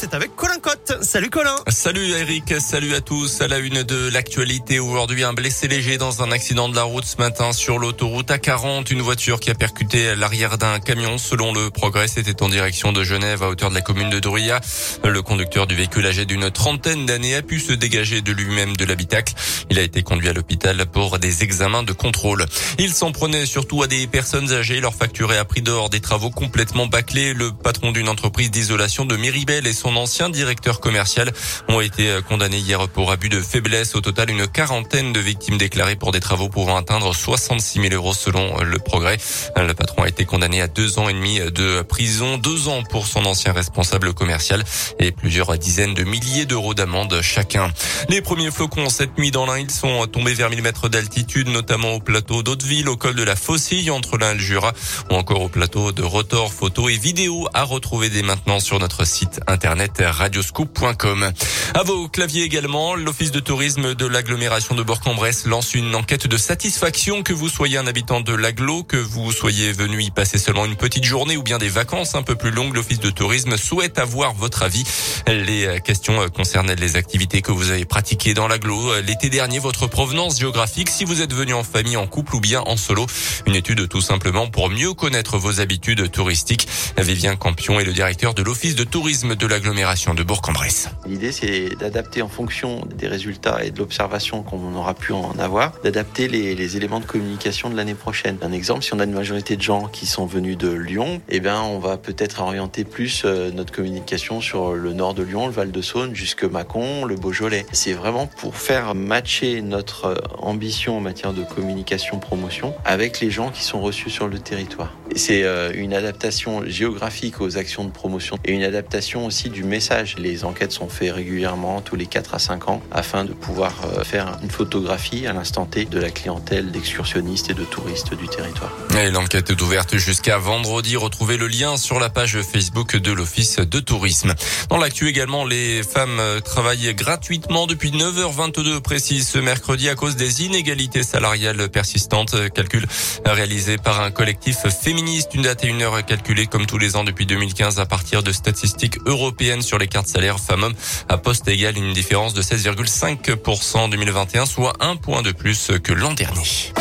C'est avec Colin Cotte. Salut Colin. Salut Eric, salut à tous. À la une de l'actualité, aujourd'hui un blessé léger dans un accident de la route ce matin sur l'autoroute A40. Une voiture qui a percuté l'arrière d'un camion. Selon le progrès, c'était en direction de Genève à hauteur de la commune de Druya. Le conducteur du véhicule âgé d'une trentaine d'années a pu se dégager de lui-même de l'habitacle. Il a été conduit à l'hôpital pour des examens de contrôle. Il s'en prenait surtout à des personnes âgées. Leur facturé à prix d'or des travaux complètement bâclés. Le patron d'une entreprise d'isolation de Méribel et son ancien directeur commercial ont été condamnés hier pour abus de faiblesse. Au total, une quarantaine de victimes déclarées pour des travaux pouvant atteindre 66 000 euros selon le progrès. Le patron a été condamné à deux ans et demi de prison, deux ans pour son ancien responsable commercial et plusieurs dizaines de milliers d'euros d'amende chacun. Les premiers flocons cette nuit dans l'Ain, ils sont tombés vers 1000 mètres d'altitude, notamment au plateau d'Hauteville, au col de la Faucille, entre l'Ain et le Jura, ou encore au plateau de Rotor, photos et vidéos à retrouver dès maintenant sur notre site internet internet radioscoop.com. À vos claviers également, l'Office de tourisme de l'agglomération de Bourg-en-Bresse lance une enquête de satisfaction que vous soyez un habitant de l'agglo, que vous soyez venu y passer seulement une petite journée ou bien des vacances un peu plus longues. L'Office de tourisme souhaite avoir votre avis. Les questions concernent les activités que vous avez pratiquées dans l'agglo l'été dernier, votre provenance géographique, si vous êtes venu en famille, en couple ou bien en solo. Une étude tout simplement pour mieux connaître vos habitudes touristiques. Vivien Campion est le directeur de l'Office de tourisme de l'agglomération de Bourg-en-Bresse. L'idée, c'est d'adapter en fonction des résultats et de l'observation qu'on aura pu en avoir, d'adapter les, éléments de communication de l'année prochaine. Un exemple, si on a une majorité de gens qui sont venus de Lyon, eh bien, on va peut-être orienter plus euh, notre communication sur le nord de Lyon, le Val-de-Saône, jusque Mâcon, le Beaujolais. C'est vraiment pour faire matcher notre euh, ambition en matière de communication promotion avec les gens qui sont reçus sur le territoire. C'est euh, une adaptation géographique aux actions de promotion et une adaptation aussi du message. Les enquêtes sont faites régulièrement tous les 4 à 5 ans afin de pouvoir faire une photographie à l'instant T de la clientèle d'excursionnistes et de touristes du territoire. Et l'enquête est ouverte jusqu'à vendredi. Retrouvez le lien sur la page Facebook de l'Office de tourisme. Dans l'actu également, les femmes travaillent gratuitement depuis 9h22 précis ce mercredi à cause des inégalités salariales persistantes. Calcul réalisé par un collectif féministe. Une date et une heure calculée comme tous les ans depuis 2015 à partir de statistiques européennes sur les cartes salaires femmes-hommes à poste égal une différence de 16,5% en 2021, soit un point de plus que l'an dernier.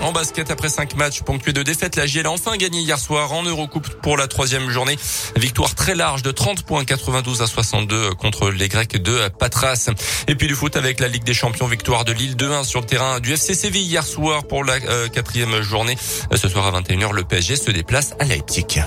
En basket, après cinq matchs ponctués de défaites, la GL a enfin gagné hier soir en Eurocoupe pour la troisième journée. Victoire très large de 30 points, 92 à 62 contre les Grecs de Patras. Et puis du foot avec la Ligue des Champions, victoire de Lille 2-1 sur le terrain du FC Séville hier soir pour la quatrième journée. Ce soir à 21h, le PSG se déplace à Leipzig.